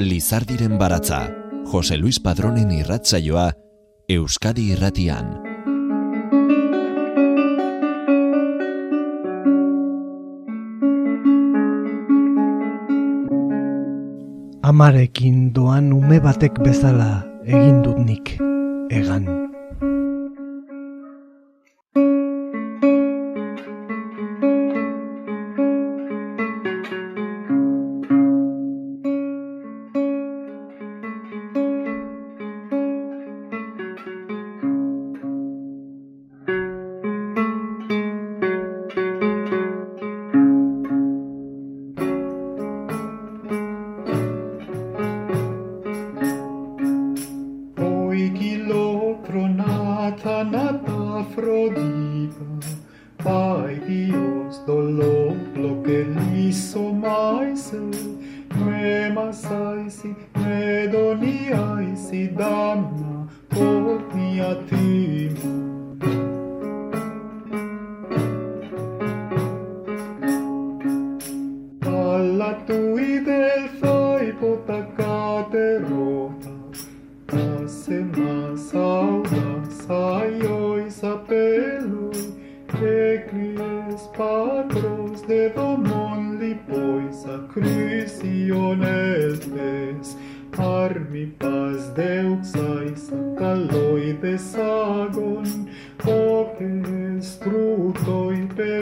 Lizardiren baratza, Jose Luis Padronen irratzaioa, Euskadi irratian. Amarekin doan ume batek bezala egin dut nik, egan.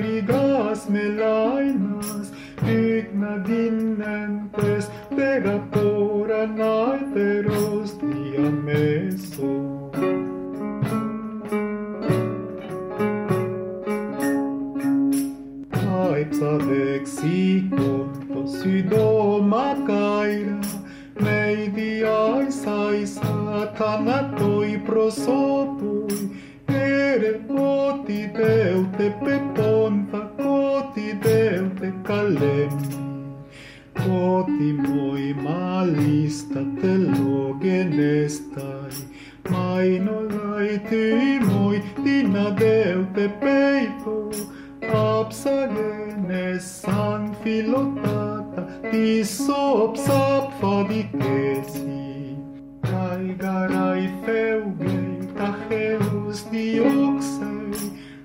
ligas melainas digna dinentes pega pora naiteros dia meso. Aipsa dexicon posido macaira mei diais ai satanatoi prosopui bere Oti deute pe ponta, coti deute calem. Ότι μοι μάλιστα τελογενέσтай, μα είναι όλα τι μοι την αδεύτε πέιτο, αψαγένε σαν φιλοτάτα, τις σόψα πφαδικέσι. Καίγαρα η φεύγει τα χέλη, Tuesday oxen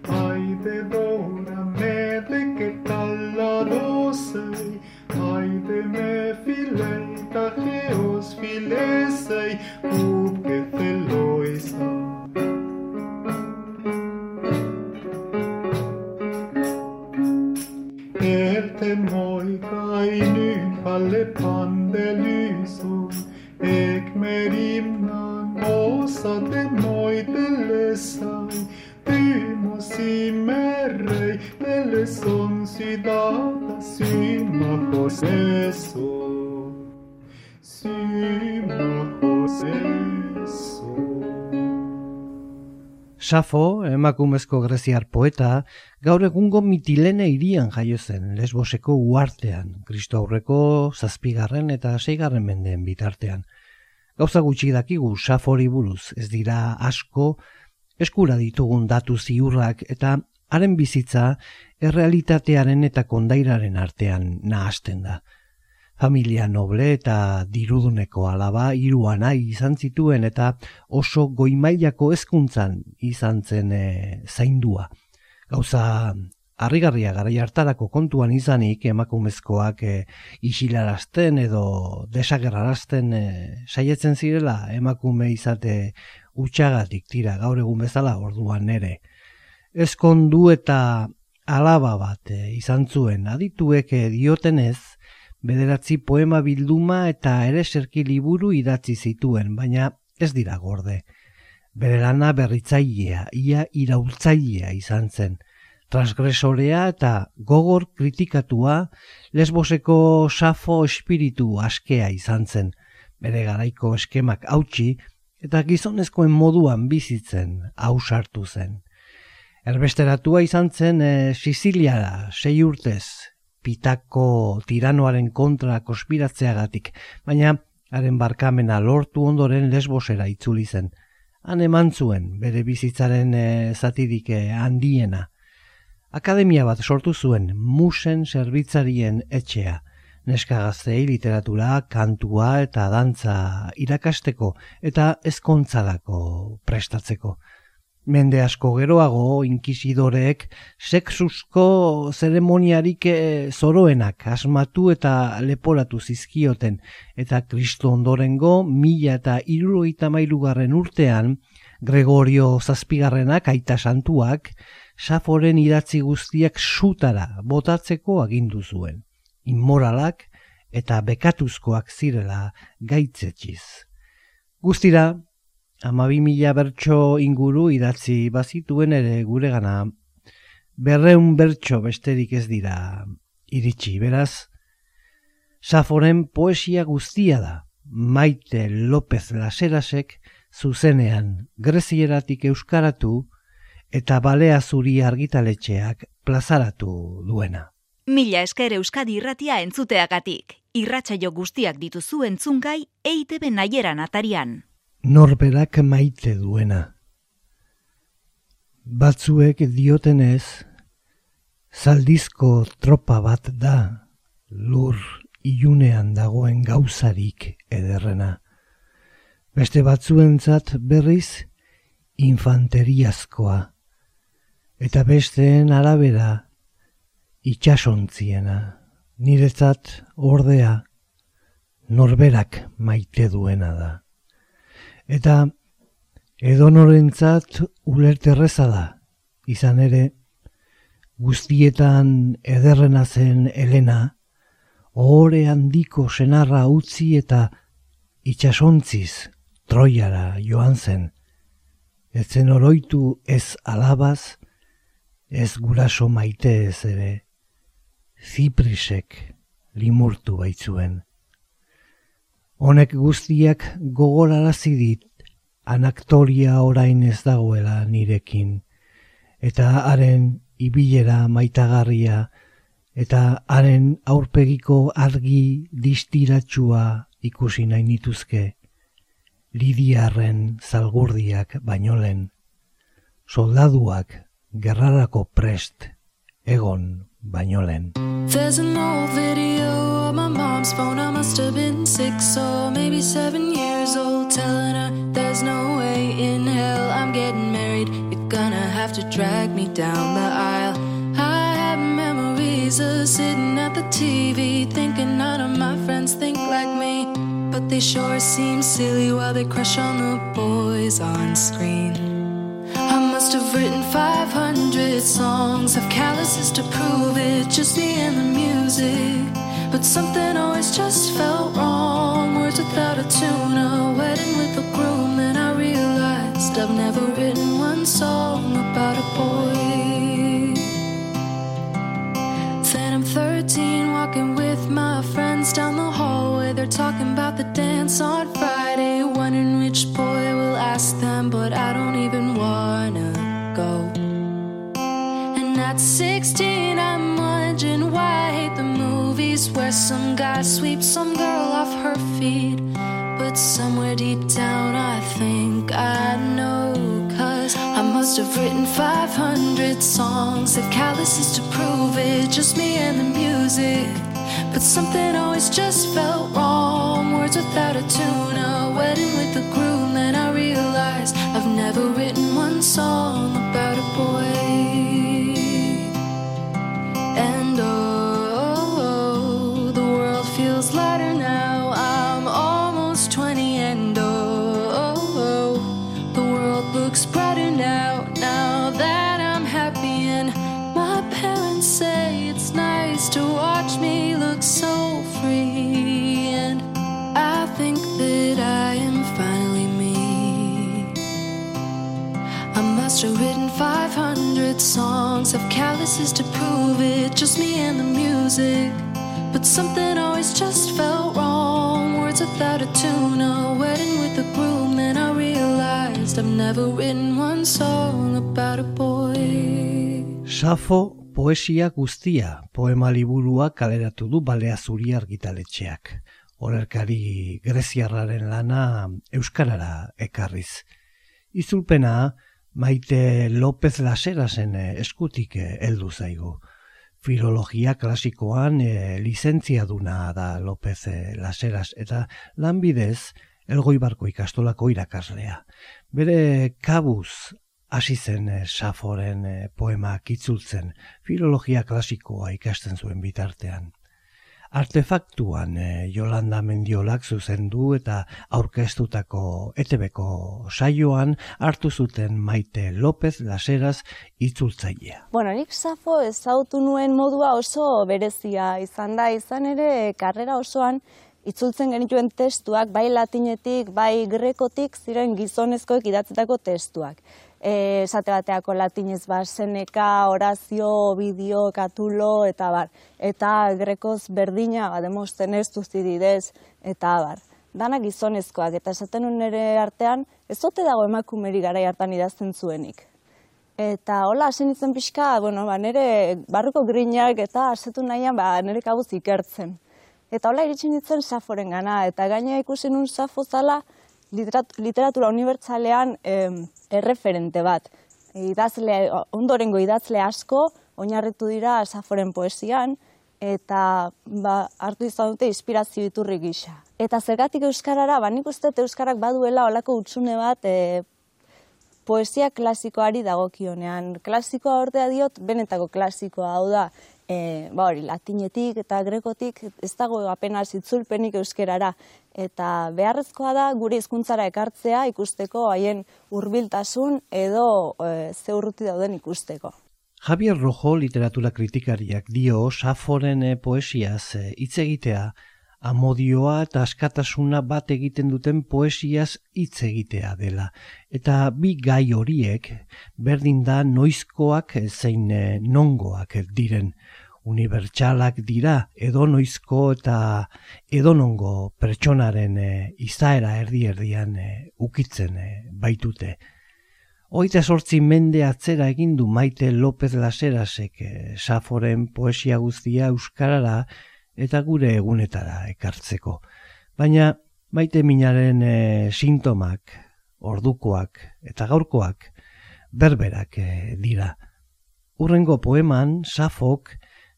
Haide dora mele que tal la dosei Haide me filei ta he os filesei Cup que feloisa Erte moi kai Ek merimna Safo, emakumezko greziar poeta, gaur egungo mitilene irian jaio zen, lesboseko uartean, kristo aurreko zazpigarren eta seigarren mendeen bitartean. Gauza gutxi dakigu Safori buruz, ez dira asko, eskura ditugun datu ziurrak eta haren bizitza errealitatearen eta kondairaren artean nahasten da familia noble eta diruduneko alaba hiru izan zituen eta oso goimailako hezkuntzan izan zen e, zaindua. Gauza harrigarria garai hartarako kontuan izanik emakumezkoak e, isilarazten edo desagerrarazten e, saietzen zirela emakume izate utxagatik tira gaur egun bezala orduan ere. Ezkondu eta alaba bat e, izan zuen adituek e, diotenez, bederatzi poema bilduma eta ere serki liburu idatzi zituen, baina ez dira gorde. Bere lana berritzailea, ia iraultzailea izan zen. Transgresorea eta gogor kritikatua lesboseko safo espiritu askea izan zen. Bere garaiko eskemak hautsi eta gizonezkoen moduan bizitzen hausartu zen. Erbesteratua izan zen e, Siciliara, sei urtez, pitako tiranoaren kontra konspiratzeagatik, baina haren barkamena lortu ondoren lesbosera itzuli zen. Han eman zuen bere bizitzaren e, zatirik eh, handiena. Akademia bat sortu zuen musen zerbitzarien etxea. neska gaztei literatura, kantua eta dantza irakasteko eta ezkontzalako prestatzeko. Mende asko geroago inkisidoreek sexusko zeremoniarik eh, zoroenak asmatu eta leporatu zizkioten eta kristo ondorengo mila eta iruroita mailugarren urtean Gregorio zazpigarrenak aita santuak saforen idatzi guztiak sutara botatzeko agindu zuen. Inmoralak eta bekatuzkoak zirela gaitzetxiz. Guztira, amabi mila bertso inguru idatzi bazituen ere gure gana, berreun bertso besterik ez dira iritsi, beraz, Saforen poesia guztia da, Maite López Laserasek zuzenean grezieratik euskaratu eta balea zuri argitaletxeak plazaratu duena. Mila esker Euskadi irratia entzuteagatik. Irratsaio guztiak dituzu entzungai EITB naieran atarian. Norberak maite duena. Batzuek diotenez, zaldizko tropa bat da, lur ilunean dagoen gauzarik ederrena. Beste batzuentzat berriz infanteriazkoa. Eta besteen arabera itxasontziena, niretzat ordea norberak maite duena da. Eta edonorentzat ulerterreza da, izan ere, guztietan ederrena zen Elena, ohore handiko senarra utzi eta itxasontziz troiara joan zen, etzen oroitu ez alabaz, ez guraso maite ez ere, ziprisek limurtu baitzuen. Honek guztiak gogorarazi dit anaktoria orain ez dagoela nirekin, eta haren ibilera maitagarria, eta haren aurpegiko argi distiratsua ikusi nahi nituzke, lidiarren zalgurdiak bainolen, soldaduak gerrarako prest egon Banyolen. There's an old video on my mom's phone. I must have been six or maybe seven years old, telling her there's no way in hell I'm getting married. You're gonna have to drag me down the aisle. I have memories of sitting at the TV, thinking none of my friends think like me. But they sure seem silly while they crush on the boys on screen I must have written 500 songs, have calluses to prove it, just me and the music. But something always just felt wrong. Words without a tune, a wedding with a groom. Then I realized I've never written one song about a boy. Then I'm 13, walking with my friends down the hallway. Talking about the dance on Friday, wondering which boy will ask them, but I don't even wanna go. And at 16, I'm wondering why I hate the movies where some guy sweeps some girl off her feet. But somewhere deep down, I think I know. Cause I must have written 500 songs, have calluses to prove it, just me and the music. But something always just felt wrong. Words without a tune, a wedding with a groom. Then I realized I've never written one song about a boy. Calluses to prove it, just me and the music. But something always just felt wrong. Words without a tune, a wedding with a groom. Then I realized I've never written one song about a boy. Safo poesia guztia poema liburua kaleratu du balea zuri argitaletxeak. Horerkari greziarraren lana euskarara ekarriz. Izulpena maite López Laserasen eskutik heldu zaigu. filologia klasikoan e, lizentzia duna da López Laseras eta lanbidez elgoibarko ikastolako irakaslea. Bere kabuz hasi zen Saforen poema kitzultzen filologia klasikoa ikasten zuen bitartean. Artefaktuan e, Jolanda Mendiolak zuzendu eta aurkeztutako etebeko saioan hartu zuten Maite López Laseraz itzultzailea. Bueno, nik Safo ezautu nuen modua oso berezia izan da, izan ere karrera osoan itzultzen genituen testuak, bai latinetik, bai grekotik, ziren gizonezkoek idatzetako testuak esate bateako latinez ba, seneka, orazio, bideo, katulo, eta bar. Eta grekoz berdina, ba, demosten ez duzididez, eta bar. Dana gizonezkoak, eta esaten nire artean, ez ote dago emakumeri gara hartan idazten zuenik. Eta hola, hasi nintzen pixka, bueno, ba, nire barruko grinak eta asetu nahian ba, nire kabuz ikertzen. Eta hola, iritsi nintzen saforen gana, eta gaina ikusi nun safo zala, literatura unibertsalean erreferente bat. Idazle, ondorengo idazle asko, oinarritu dira Saforen poesian, eta ba, hartu izan dute inspirazio iturri gisa. Eta zergatik euskarara, ba nik uste euskarak baduela olako utzune bat e, poesia klasikoari dagokionean. Klasikoa ordea diot, benetako klasikoa hau da, e, ba hori, latinetik eta grekotik ez dago apenas itzulpenik euskerara. Eta beharrezkoa da gure hizkuntzara ekartzea ikusteko haien hurbiltasun edo e, ze urruti dauden ikusteko. Javier Rojo literatura kritikariak dio Saforen e, poesiaz e, hitz egitea amodioa eta askatasuna bat egiten duten poesiaz hitz egitea dela. Eta bi gai horiek berdin da noizkoak zein e, nongoak diren unibertsalak dira edo noizko eta edonongo pertsonaren e, izaera erdi erdian e, ukitzen e, baitute. Oita sortzi mende atzera egin du Maite López Laserasek e, Saforen poesia guztia euskarara eta gure egunetara ekartzeko. Baina Maite minaren e, sintomak, ordukoak eta gaurkoak berberak e, dira. Urrengo poeman, Safok,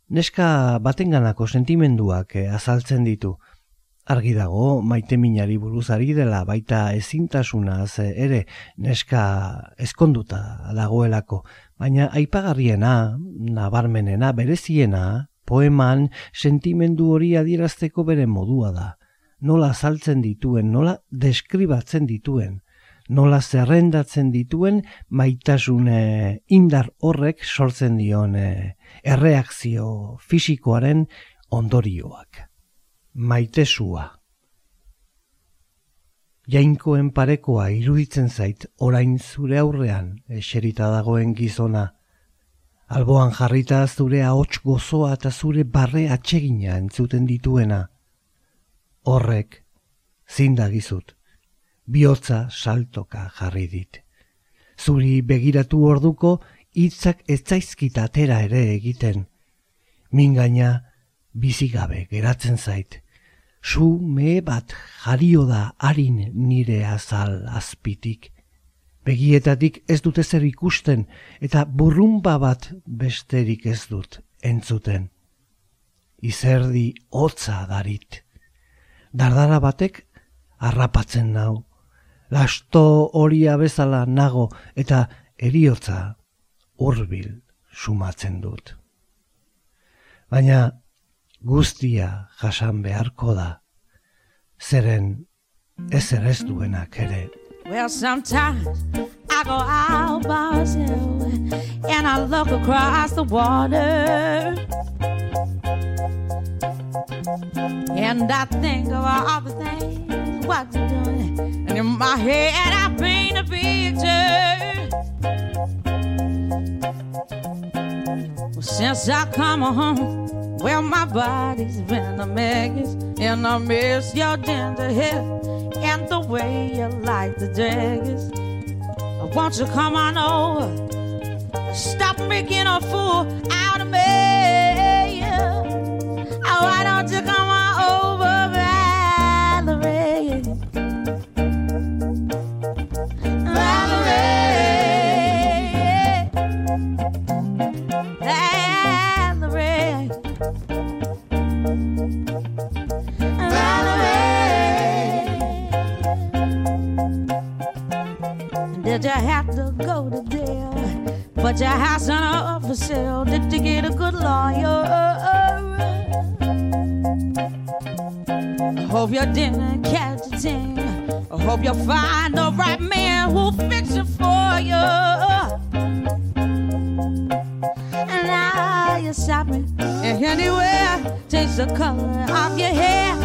neska batenganako sentimenduak eh, azaltzen ditu. Argi dago, maite minari buruzari dela baita ezintasunaz eh, ere neska eskonduta dagoelako, baina aipagarriena, nabarmenena, bereziena, poeman sentimendu hori adierazteko bere modua da. Nola azaltzen dituen, nola deskribatzen dituen, nola zerrendatzen dituen maitasune indar horrek sortzen dion eh, erreakzio fisikoaren ondorioak. Maitesua. Jainkoen parekoa iruditzen zait orain zure aurrean eserita dagoen gizona. Alboan jarrita zure ahots gozoa eta zure barre atsegina entzuten dituena. Horrek, zindagizut, bihotza saltoka jarri dit. Zuri begiratu orduko, hitzak etzaizkit atera ere egiten. Mingaina bizigabe geratzen zait. Su me bat jario da harin nire azal azpitik. Begietatik ez dute zer ikusten eta burrumba bat besterik ez dut entzuten. Izerdi hotza darit. Dardara batek harrapatzen nau. Lasto horia bezala nago eta eriotza hurbil sumatzen dut. Baina guztia jasan beharko da, zeren ezer ez duenak ere. Well, sometimes I go out by and I look across the water. And I think of all the things what you're. And in my head I paint a picture. Since I come home, well, my body's been a mess, and I miss your ginger hair and the way you like the daggers. Won't you come on over? Stop making a fool out of me. Oh, why don't you come on Your house on up for sale. Did you get a good lawyer? I hope your dinner catch a ting. I hope you find the right man who'll fix it for you. And now you're shopping anywhere. Change the color of your hair.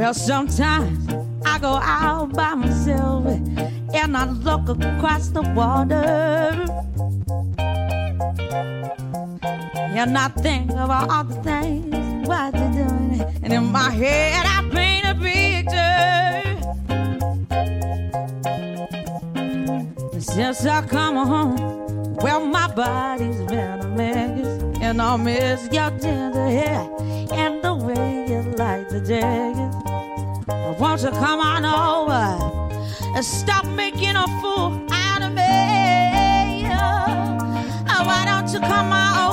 Well, sometimes I go out by myself and I look across the water. And I think about all the things what you're doing. And in my head, I paint a picture. Since I come home, well, my body's been a mess. And I miss your tender hair and the way you like the jacket. Won't you come on over and stop making a fool out of me? Oh, why don't you come on over,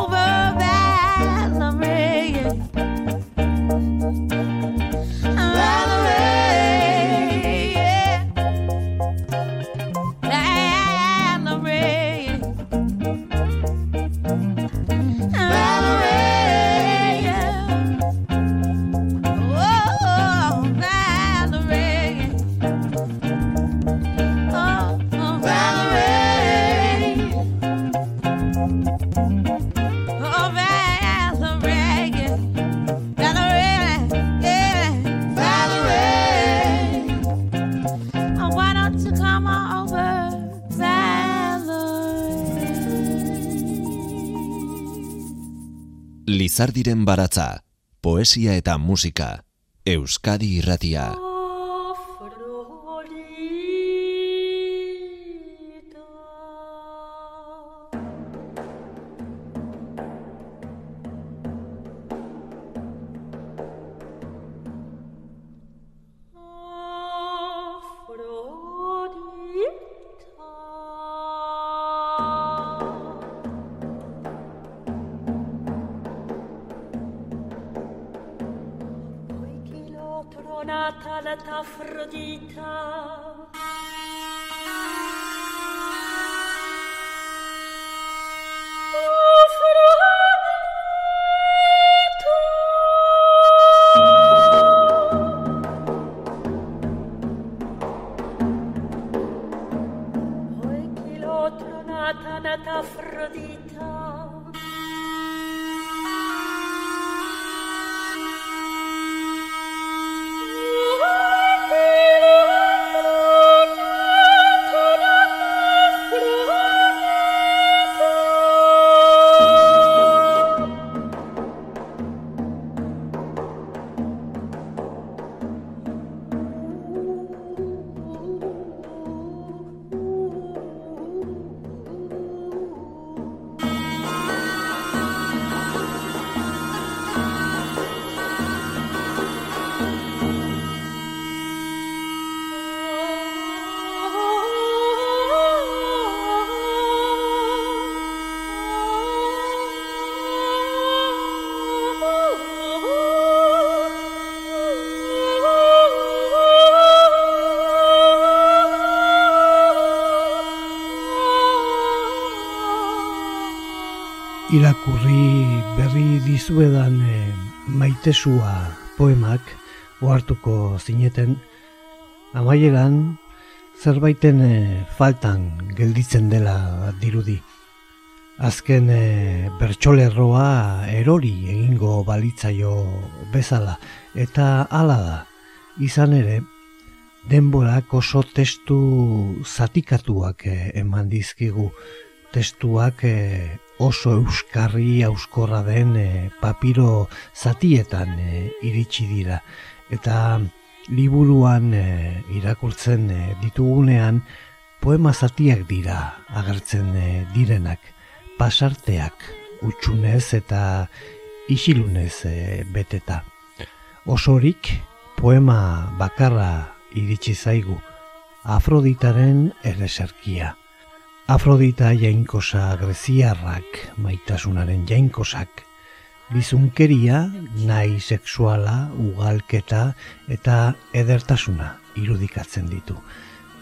Lizardiren baratza, poesia eta musika, Euskadi irratia. Afrodita. Irakurri berri dizuedan e, maitesua poemak ohartuko zineten amaieran zerbaiten e, faltan gelditzen dela dirudi. Azken e, bertsolerroa erori egingo balitzaio bezala eta hala da. Izan ere, denborak oso testu zatikatuak e, eman dizkigu. Testuak e, oso euskarri auskorra den e, papiro zatietan e, iritsi dira. Eta liburuan e, irakurtzen e, ditugunean poema zatiak dira agertzen e, direnak pasarteak utxunez eta isilunez e, beteta. Osorik poema bakarra iritsi zaigu Afroditaren ereserkia. Afrodita jainkosa greziarrak maitasunaren jainkosak. Bizunkeria, nahi sexuala, ugalketa eta edertasuna irudikatzen ditu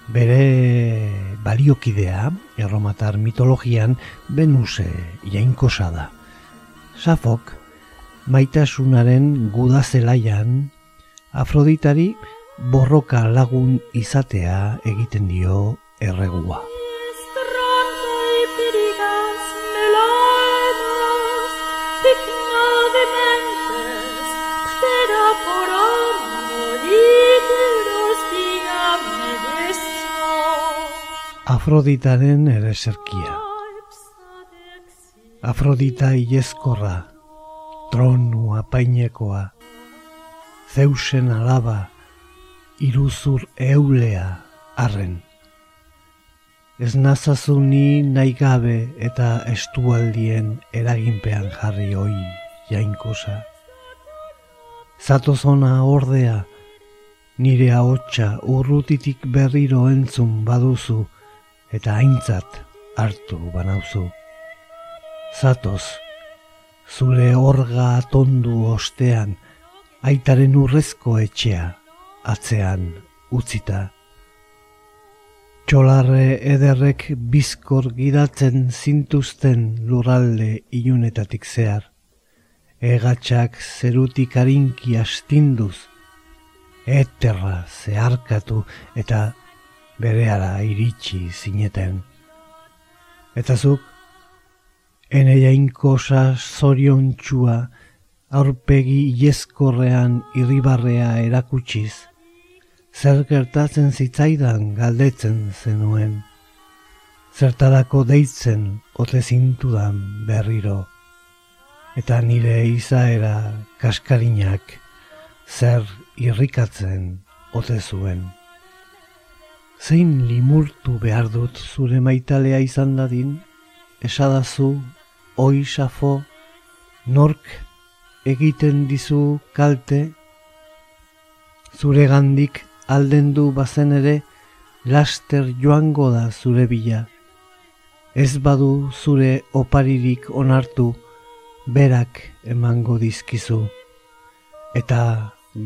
bere baliokidea erromatar mitologian Venuse jainkosa da. Safok maitasunaren gudazelaian Afroditari borroka lagun izatea egiten dio erregua. Afroditaren ereserkia. Afrodita ilezkorra, tronu apainekoa, zeusen alaba, iruzur eulea arren. Ez nazazu ni nahi gabe eta estualdien eraginpean jarri hoi jainkosa. Zatozona ordea, nire ahotsa urrutitik berriro entzun baduzu, eta aintzat hartu banauzu. Zatoz, zure orga atondu ostean, aitaren urrezko etxea, atzean utzita. Txolarre ederrek bizkor gidatzen zintuzten lurralde ilunetatik zehar. Egatxak zerutik harinki astinduz, eterra zeharkatu eta bereara iritsi zineten. Eta zuk, ene jainkosa zorion txua, aurpegi ieskorrean irribarrea erakutsiz, zer gertatzen zitzaidan galdetzen zenuen, zertarako deitzen ote zintudan berriro, eta nire izaera kaskarinak zer irrikatzen ote zuen zein limurtu behar dut zure maitalea izan dadin, esadazu, oi safo, nork egiten dizu kalte, zure gandik alden du bazen ere, laster joango da zure bila. Ez badu zure oparirik onartu, berak emango dizkizu. Eta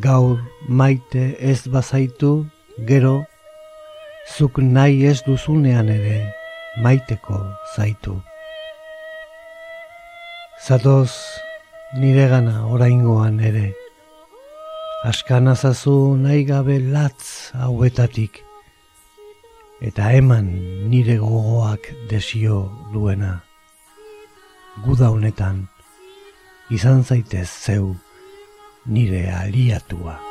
gaur maite ez bazaitu, gero, zuk nahi ez duzunean ere maiteko zaitu. Zatoz nire gana oraingoan ere, askan azazu nahi gabe latz hauetatik, eta eman nire gogoak desio duena. Guda honetan, izan zaitez zeu nire aliatua.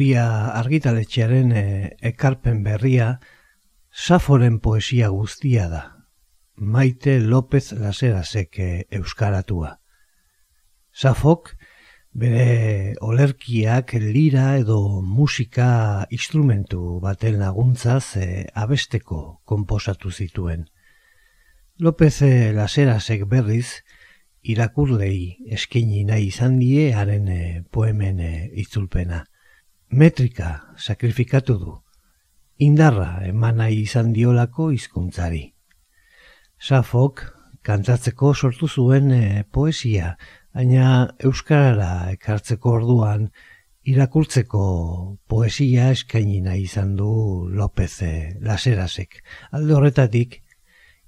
Zuria argitaletxearen e, ekarpen berria Saforen poesia guztia da. Maite López Laserasek e, euskaratua. Safok Bere olerkiak lira edo musika instrumentu baten laguntzaz e, abesteko konposatu zituen. López Laserasek berriz irakurlei eskaini nahi izan die haren poemen itzulpena. Metrika sakrifikatu du, indarra eman nahi izan diolako hizkuntzari. Safok kantatzeko sortu zuen e, poesia, baina euskarara ekartzeko orduan irakurtzeko poesia eskaini nahi izan du López Laserasek. Alde horretatik,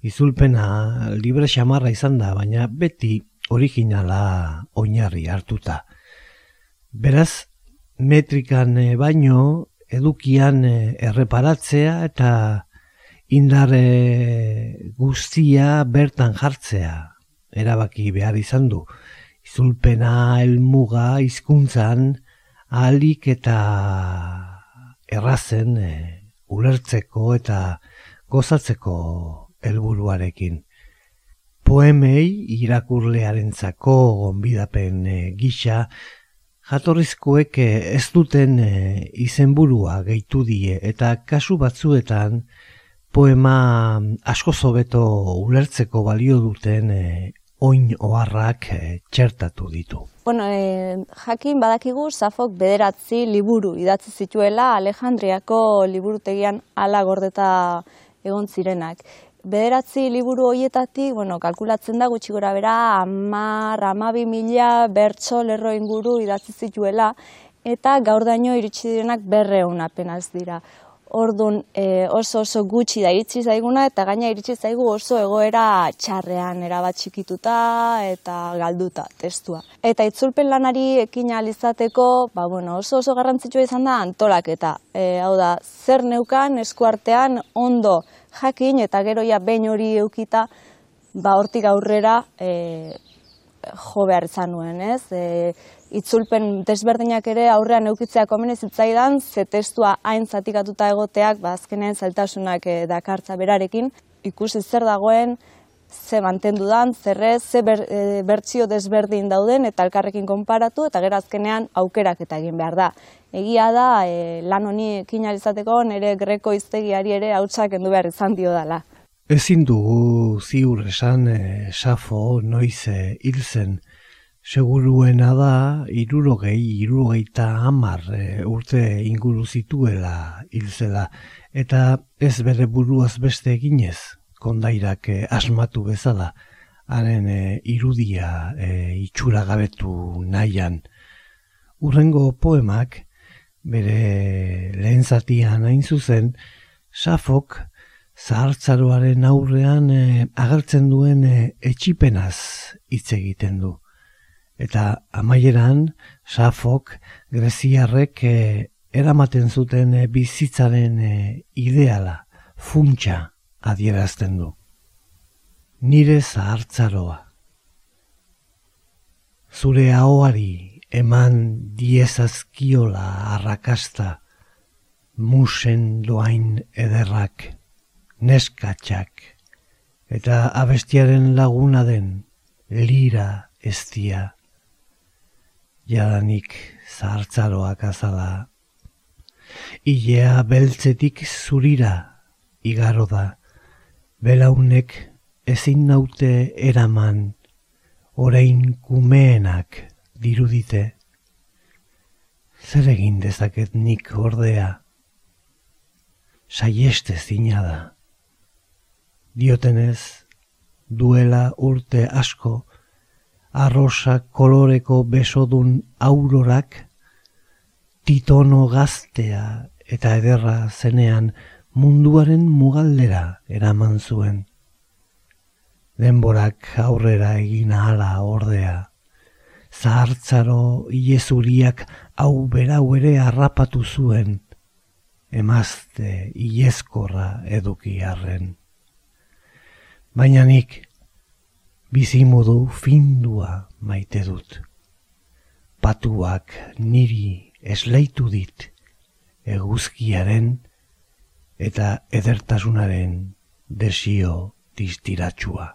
izulpena libre xamarra izan da, baina beti originala oinarri hartuta. Beraz, metrikan eh, baino edukian eh, erreparatzea eta indare guztia bertan jartzea erabaki behar izan du. Izulpena helmuga hizkuntzan ahalik eta errazen e, ulertzeko eta gozatzeko helburuarekin. Poemei irakurlearentzako gonbidapen e, gisa jatorrizkoek e, ez duten e, izenburua gehitu die eta kasu batzuetan poema asko zobeto ulertzeko balio duten e, oin oharrak txertatu ditu. Bueno, e, jakin badakigu Safok bederatzi liburu idatzi zituela Alejandriako liburutegian ala gordeta egon zirenak bederatzi liburu hoietatik, bueno, kalkulatzen da gutxi gora bera, amar, amabi mila bertso lerro inguru idatzi zituela, eta gaur daño iritsi direnak berreun apenaz dira. Ordun e, oso oso gutxi da iritsi zaiguna eta gaina iritsi zaigu oso egoera txarrean erabat txikituta eta galduta testua. Eta itzulpen lanari ekin izateko, ba, bueno, oso oso garrantzitsua izan da antolaketa. E, hau da, zer neukan eskuartean ondo jakin eta gero ja behin hori eukita ba hortik aurrera e, jo behar izan nuen, ez? E, itzulpen desberdinak ere aurrean eukitzea komene zitzaidan, ze testua hain zatikatuta egoteak, ba azkenean zailtasunak e, dakartza berarekin, ikusi zer dagoen, ze mantendu dan, zerrez, ze ber, e, bertsio desberdin dauden eta elkarrekin konparatu eta gero azkenean aukerak eta egin behar da. Egia da, e, lan honi ekin alizateko nire greko iztegiari ere hautsak endu behar izan dio dela. Ezin dugu ziur esan e, safo noiz e, hil zen. Seguruena da, irurogei, irurogeita hamar e, urte inguru zituela hil zela. Eta ez bere buruaz beste eginez, kondairak e, asmatu bezala, haren e, irudia e, itxura gabetu nahian. Urrengo poemak, bere lehen zatian hain zuzen, Safok zahartzaroaren aurrean e, agertzen duen e, etxipenaz hitz egiten du. Eta amaieran, Safok greziarrek e, eramaten zuten bizitzaren ideala, funtsa, adierazten du. Nire zahartzaroa. Zure ahoari eman diezazkiola arrakasta, musen doain ederrak, neskatxak, eta abestiaren laguna den lira eztia. Jadanik zahartzaroak azala. Ilea beltzetik zurira igaro da belaunek ezin naute eraman orain kumeenak dirudite. Zer egin dezaket nik ordea? Saieste zina da. Diotenez, duela urte asko, arrosa koloreko besodun aurorak, titono gaztea eta ederra zenean munduaren mugaldera eraman zuen. Denborak aurrera egin ahala ordea, zahartzaro ilezuriak hau berau ere harrapatu zuen, emazte ilezkorra eduki arren. Baina nik, bizimodu findua maite dut. Patuak niri esleitu dit, eguzkiaren, eta edertasunaren desio distiratsua.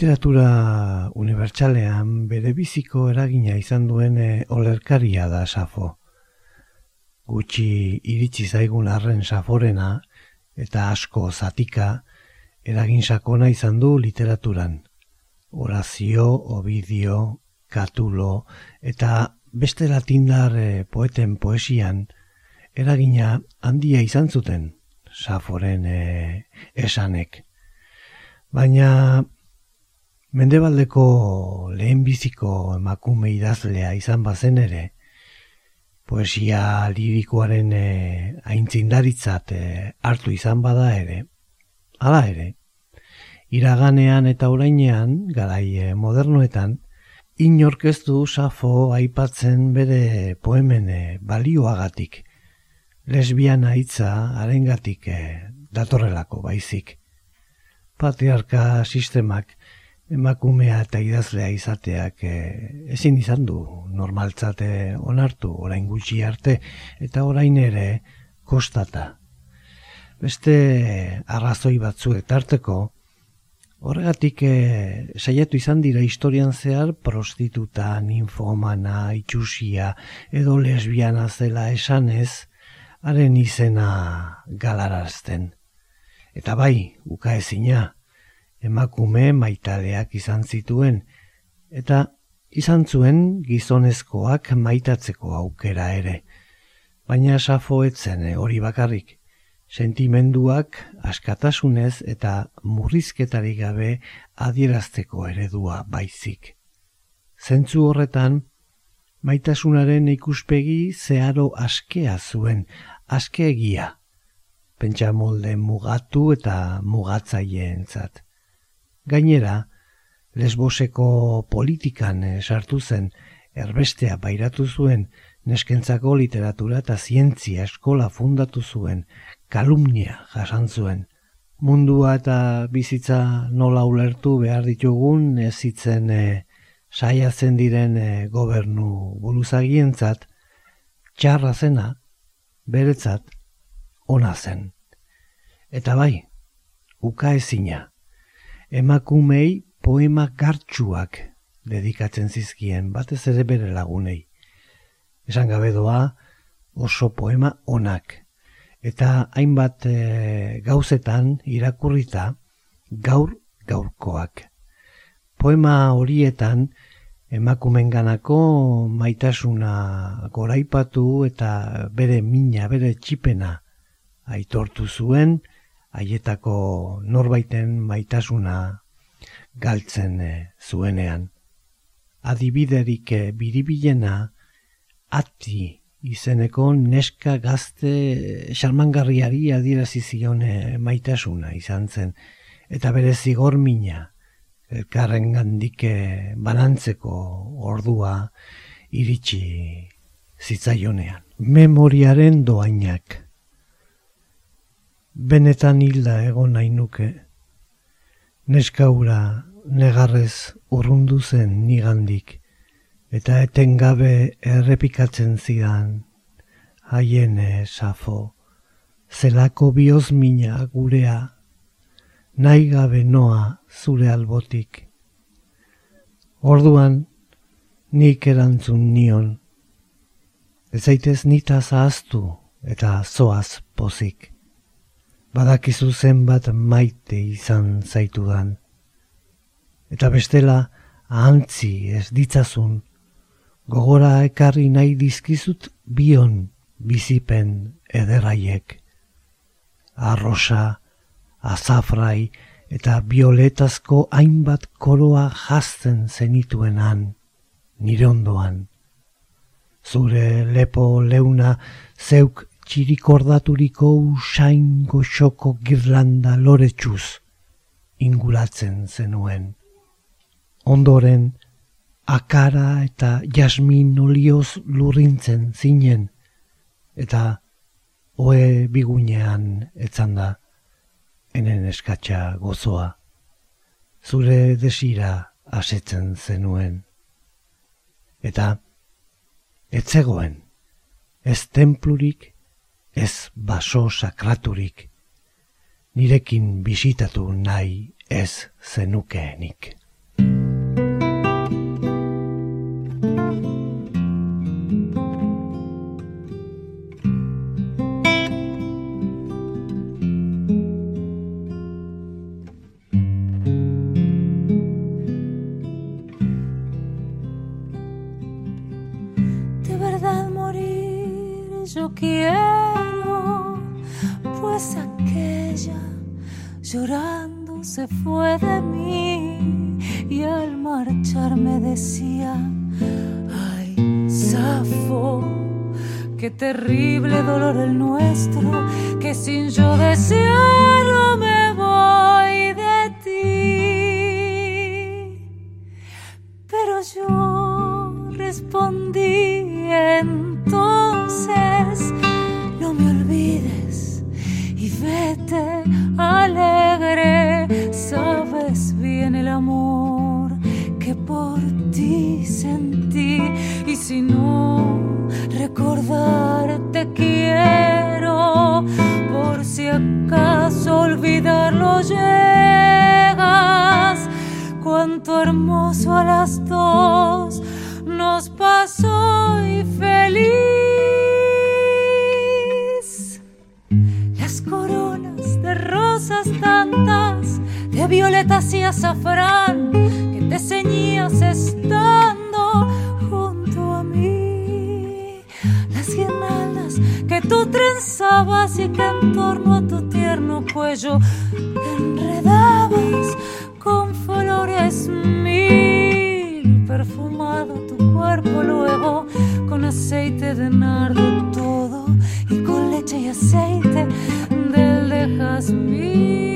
Literatura unibertsalean bere biziko eragina izan duen eh, olerkaria da Safo. Gutxi iritsi zaigun arren Saforena eta asko zatika eragin sakona izan du literaturan. Horazio, Ovidio, Catulo eta beste latindar eh, poeten poesian eragina handia izan zuten Saforen eh, esanek. Baina Mendebaldeko lehenbiziko emakume idazlea izan bazen ere, poesia lirikoaren e, aintzindaritzat eh, hartu izan bada ere, hala ere, iraganean eta orainean, garai eh, modernoetan, inork ez du Safo aipatzen bere poemen eh, balioagatik, lesbiana hitza arengatik eh, datorrelako baizik. Patriarka sistemak emakumea eta idazlea izateak eh, ezin izan du normaltzate onartu orain gutxi arte eta orain ere kostata. Beste arrazoi batzuek tarteko, horregatik eh, saiatu izan dira historian zehar prostituta, ninfomana, itxusia edo lesbiana zela esanez, haren izena galarazten. Eta bai, uka ezina, emakume maitaleak izan zituen, eta izan zuen gizonezkoak maitatzeko aukera ere. Baina safo etzen hori bakarrik, sentimenduak askatasunez eta murrizketarik gabe adierazteko eredua baizik. Zentzu horretan, maitasunaren ikuspegi zeharo askea zuen, askeegia, pentsa molde mugatu eta mugatzaileentzat. Gainera, lesboseko politikan eh, sartu zen, erbestea bairatu zuen, neskentzako literatura eta zientzia eskola fundatu zuen, kalumnia jasan zuen. Mundua eta bizitza nola ulertu behar ditugun ezitzen e, saiatzen diren e, gobernu buruzagientzat, txarra zena, beretzat, ona zen. Eta bai, uka ezina, emakumei poema gartxuak dedikatzen zizkien, batez ere bere lagunei. Esan gabe doa oso poema onak, eta hainbat e, gauzetan irakurrita gaur gaurkoak. Poema horietan emakumenganako maitasuna goraipatu eta bere mina, bere txipena aitortu zuen, haietako norbaiten maitasuna galtzen eh, zuenean. Adibiderik eh, biribilena ati izeneko neska gazte eh, xarmangarriari adierazi zion maitasuna izan zen eta bere zigor mina elkarren gandik banantzeko ordua iritsi zitzaionean. Memoriaren doainak benetan hilda egon nahi nuke. Neskaura negarrez urrundu zen nigandik, eta etengabe errepikatzen zidan, haien safo, zelako bioz mina gurea, nahi gabe noa zure albotik. Orduan, nik erantzun nion, ez zaitez nita zahaztu eta zoaz pozik badakizu zenbat maite izan zaitudan. Eta bestela, ahantzi ez ditzazun, gogora ekarri nahi dizkizut bion bizipen ederraiek. Arrosa, azafrai eta violetazko hainbat koroa jazten zenituenan, nire ondoan. Zure lepo leuna zeuk txirikordaturiko usain goxoko girlanda loretxuz inguratzen zenuen. Ondoren, akara eta jasmin olioz lurrintzen zinen, eta oe bigunean etzan da, enen eskatxa gozoa, zure desira asetzen zenuen. Eta, etzegoen, ez templurik, ez baso sakraturik, nirekin bisitatu nahi ez zenukeenik. Dolor perfumado tu cuerpo luego con aceite de nardo todo y con leche y aceite del de jazmín.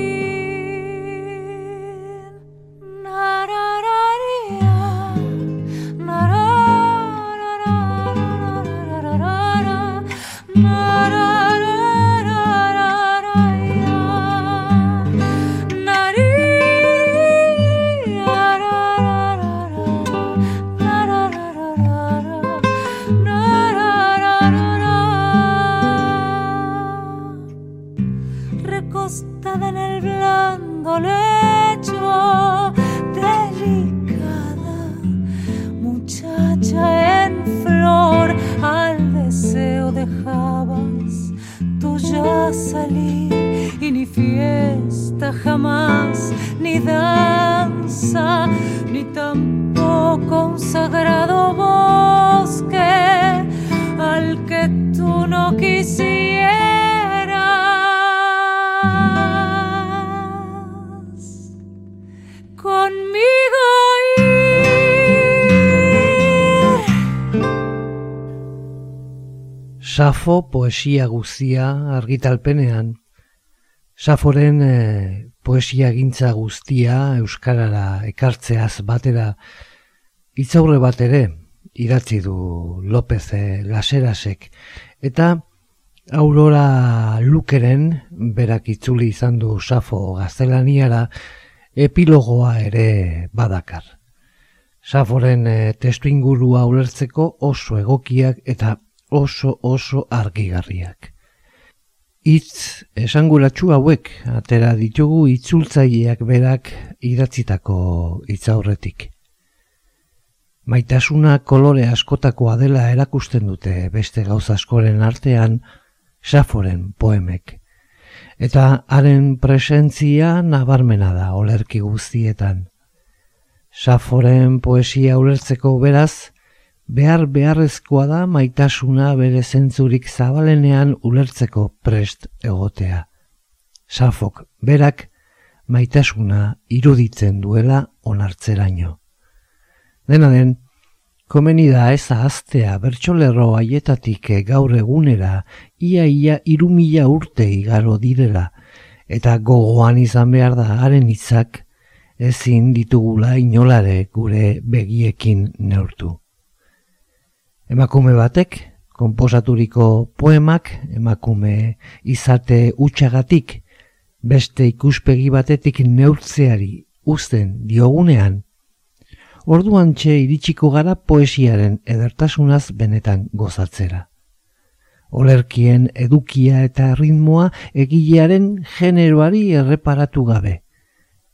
Ni tampoco un sagrado bosque al que tú no quisieras conmigo. Safo poesia guztia argitalpenean, Saforen eh, poesia gintza guztia euskarara ekartzeaz batera hitzaurre bat ere idatzi du López eh, Laserasek eta Aurora Lukeren berak itzuli izan du Safo gaztelaniara epilogoa ere badakar. Saforen e, testu ingurua ulertzeko oso egokiak eta oso oso argigarriak. Itz esanguratsu hauek atera ditugu itzultzaileak berak idatzitako hitzaurretik. Maitasuna kolore askotakoa dela erakusten dute beste gauza askoren artean Saforen poemek. Eta haren presentzia nabarmena da olerki guztietan. Saforen poesia ulertzeko beraz, behar beharrezkoa da maitasuna bere zentzurik zabalenean ulertzeko prest egotea. Safok berak maitasuna iruditzen duela onartzeraino. Dena den, Komeni da ez ahaztea bertsolerro haietatik gaur egunera ia ia irumila urte igaro direla, eta gogoan izan behar da haren hitzak ezin ditugula inolare gure begiekin neurtu. Emakume batek, konposaturiko poemak, emakume izate utxagatik, beste ikuspegi batetik neurtzeari uzten diogunean, orduan txe iritsiko gara poesiaren edertasunaz benetan gozatzera. Olerkien edukia eta ritmoa egilearen generoari erreparatu gabe.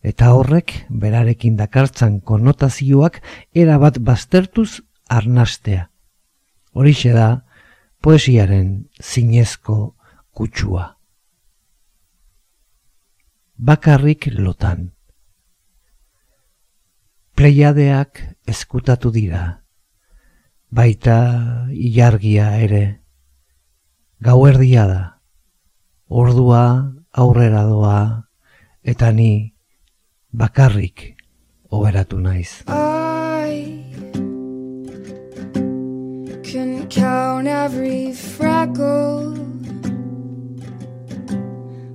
Eta horrek, berarekin dakartzan konnotazioak erabat baztertuz arnastea. Horixe da, poesiaren zinezko kutsua. Bakarrik lotan. Pleiadeak eskutatu dira. Baita ilargia ere. Gauerdia da. Ordua aurrera doa eta ni bakarrik oberatu naiz. Every freckle.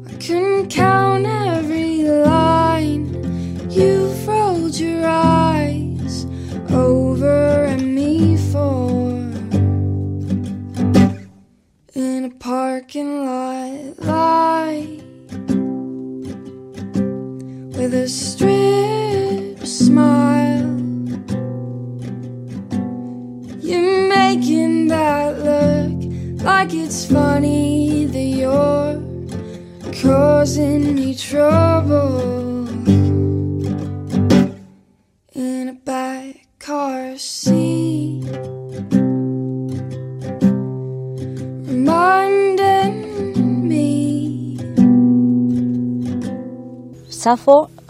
I couldn't count every line. You've rolled your eyes over at me for. In a parking lot, light with a strip smile. You're making that look like it's funny that you're causing me trouble in a back car seat. Reminding me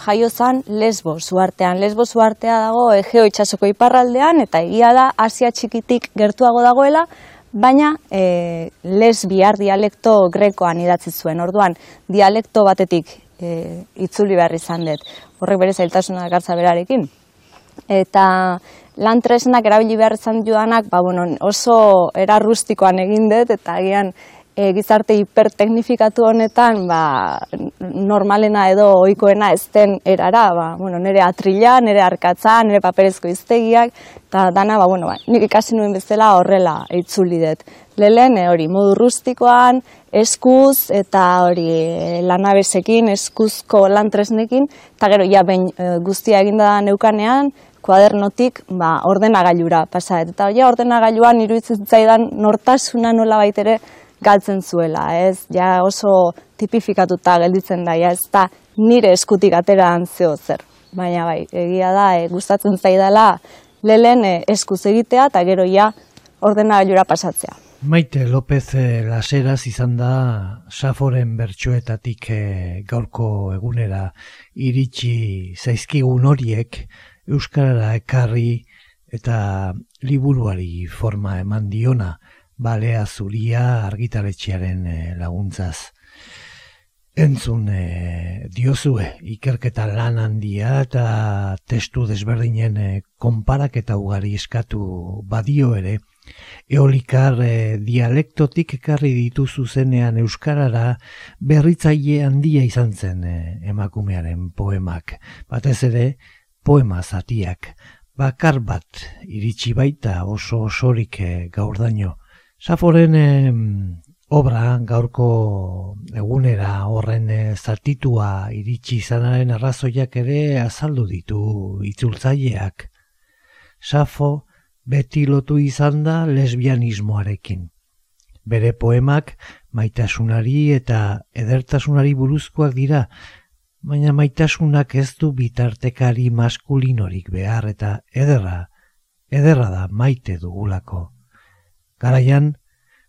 jaio zan Lesbos uartean. Lesbos uartea dago Egeo itsasoko iparraldean eta egia da Asia txikitik gertuago dagoela, baina e, lesbiar dialekto grekoan idatzi zuen. Orduan, dialekto batetik e, itzuli behar izan dut. Horrek bere zailtasuna gartza berarekin. Eta lan tresnak erabili behar izan joanak, ba, bueno, oso erarrustikoan egin dut, eta agian e, gizarte hiperteknifikatu honetan ba, normalena edo ohikoena ez den erara, ba, bueno, nire atrila, nire arkatza, nire paperezko iztegiak, eta dana, ba, bueno, ba, nik ikasi nuen bezala horrela itzuli dut. Lehen hori modu rustikoan, eskuz eta hori e, lanabesekin, eskuzko lantresnekin, eta gero ja behin e, guztia eginda neukanean, kuadernotik ba, ordenagailura pasa. Eta ja ordenagailuan iruditzen zaidan nortasuna nola baitere galtzen zuela, ez? Ja oso tipifikatuta gelditzen da, ja ez da nire eskutik ateran zeo zer. Baina bai, egia da, e, gustatzen zaidala lehen e, eskuz egitea eta gero ja ordenagailura pasatzea. Maite López eh, Laseraz izan da Saforen bertsoetatik eh, gaurko egunera iritsi zaizkigun horiek Euskarara ekarri eta liburuari forma eman diona balea zuria argitaletxearen eh, laguntzaz. Entzun e, diozue ikerketa lan handia eta testu desberdinen e, konparaketa ugari eskatu badio ere, eolikar e, dialektotik ekarri ditu zuzenean euskarara berritzaile handia izan zen e, emakumearen poemak. Batez ere, poema zatiak, bakar bat iritsi baita oso osorik e, gaurdaino. Saforen obra gaurko egunera horren eh, zatitua iritsi izanaren arrazoiak ere azaldu ditu itzultzaileak. Safo beti lotu izan da lesbianismoarekin. Bere poemak maitasunari eta edertasunari buruzkoak dira, baina maitasunak ez du bitartekari maskulinorik behar eta ederra, ederra da maite dugulako. Garaian,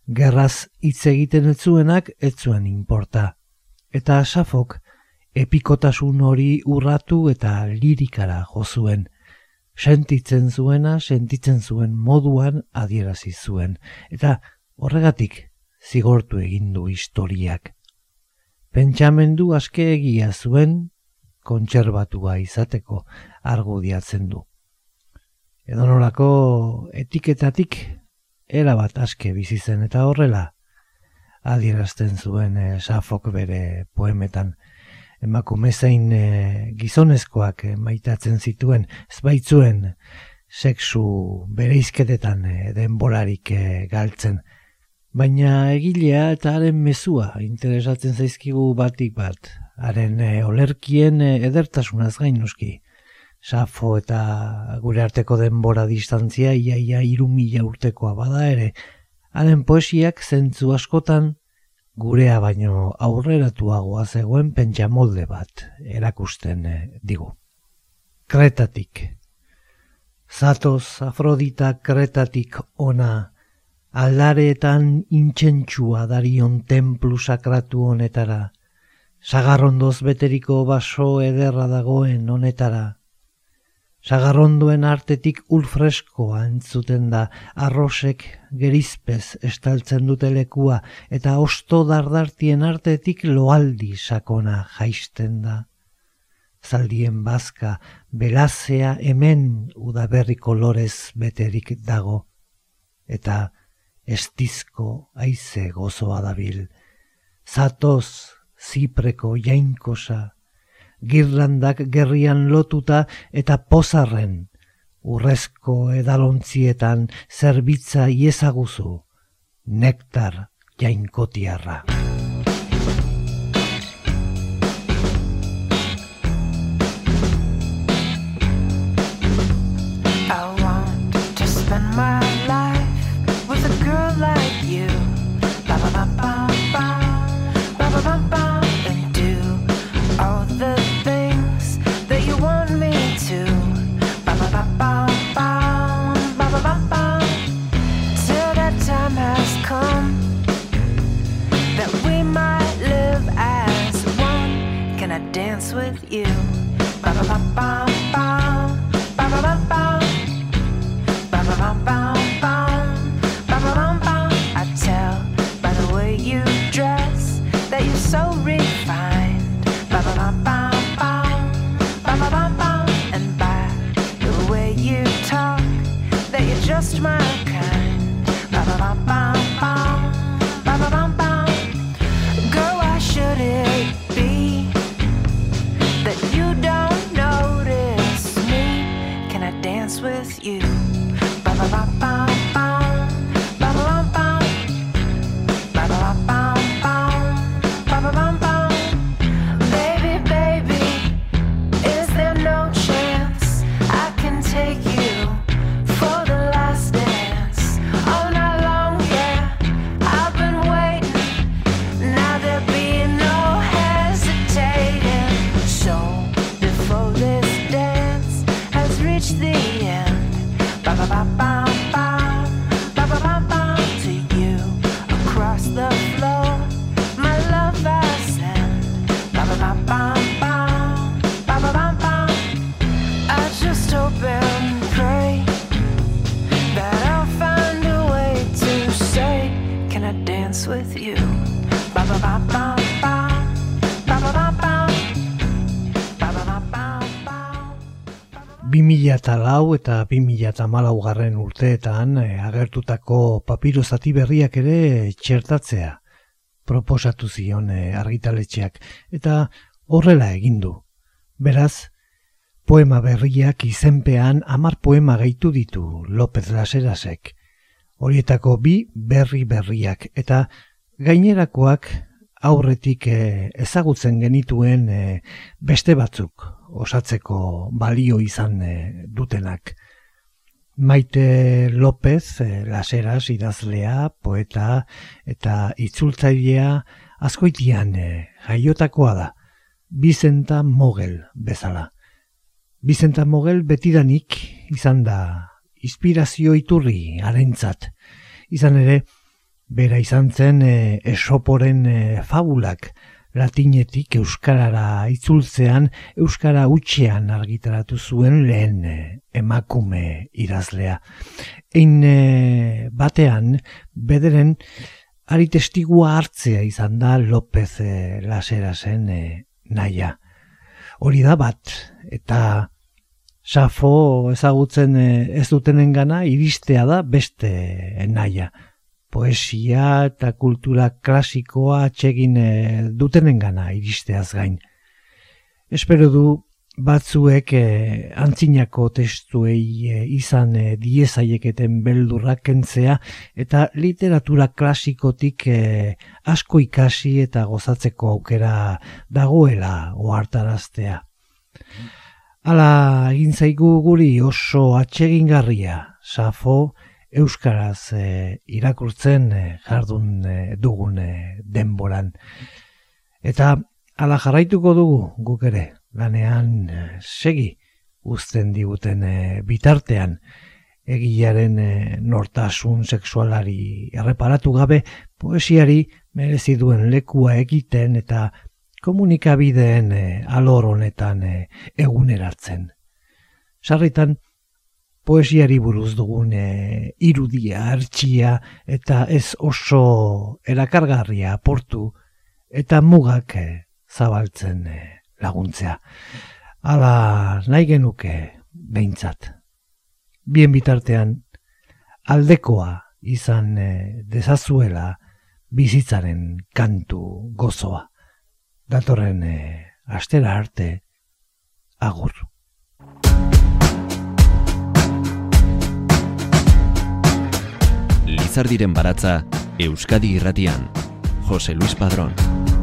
gerraz hitz egiten ez zuenak ez zuen inporta. Eta Safok epikotasun hori urratu eta lirikara jo zuen. Sentitzen zuena, sentitzen zuen moduan adierazi zuen. Eta horregatik zigortu egin du historiak. Pentsamendu aske egia zuen kontserbatua izateko argudiatzen du. edonolako etiketatik erabat aske bizi zen eta horrela adierazten zuen e, Safok bere poemetan. Emakume zein e, gizonezkoak e, maitatzen zituen ez baitzuen sexu bereizketetan e, denborarik e, galtzen. Baina egilea eta haren mezua interesatzen zaizkigu batik bat haren e, olerkien e, edertasunaz gain nuski Safo eta gure arteko denbora distantzia iaia irumila urtekoa bada ere, haren poesiak zentzu askotan gurea baino aurreratuagoa zegoen pentsa molde bat erakusten eh, digu. Kretatik. Zatoz Afrodita kretatik ona, aldareetan intxentxua darion templu sakratu honetara, sagarrondoz beteriko baso ederra dagoen honetara, Sagarronduen artetik ulfreskoa entzuten da, arrosek gerizpez estaltzen dute lekua, eta osto dardartien artetik loaldi sakona jaisten da. Zaldien bazka, belazea hemen udaberri kolorez beterik dago, eta estizko aize gozoa dabil. Zatoz, zipreko jainkosa, girlandak gerrian lotuta eta pozarren, urrezko edalontzietan zerbitza iezaguzu, nektar jainkotiarra. Eta lau eta bi mila eta malaugarren urteetan e, agertutako papirozati berriak ere txertatzea proposatu zion e, argitaletxeak eta horrela egindu. Beraz, poema berriak izenpean amar poema gaitu ditu López Laserasek. Horietako bi berri berriak eta gainerakoak aurretik e, ezagutzen genituen beste batzuk osatzeko balio izan e, dutenak. Maite López, e, laseras idazlea, poeta eta itzultzailea askoitian e, jaiotakoa da. Bizenta Mogel bezala. Bizenta Mogel betidanik izan da inspirazio iturri arentzat. Izan ere, bera izan zen e, esoporen e, fabulak, latinetik euskarara itzultzean euskara utxean argitaratu zuen lehen eh, emakume idazlea. Ein eh, batean bederen ari testigua hartzea izan da López e, Lasera zen naia. Hori da bat eta Safo ezagutzen ez dutenen gana iristea da beste naia. Poesia eta kultura klasikoa atxegin eh, dutenen gana iristeaz gain. Espero du batzuek eh, antzinako testuei eh, izan eh, diezaieketen beldurrak kentzea eta literatura klasikotik eh, asko ikasi eta gozatzeko aukera dagoela ohartaraztea. Hala egin zaigu guri oso atsegingarria, Safo euskaraz eh, irakurtzen eh, jardun eh, dugun eh, denboran. Eta hala jarraituko dugu guk ere, lanean segi uzten diguten bitartean egiaren nortasun sexualari erreparatu gabe poesiari merezi duen lekua egiten eta komunikabideen alor honetan eguneratzen. Sarritan poesiari buruz dugun eh, irudia, artxia eta ez oso erakargarria aportu eta mugak eh, zabaltzen eh, laguntzea. Hala nahi genuke behintzat. Bien bitartean aldekoa izan eh, dezazuela bizitzaren kantu gozoa. Datorren eh, astera arte agur. Lizardiren baratza Euskadi irratian. Jose Luis Padrón.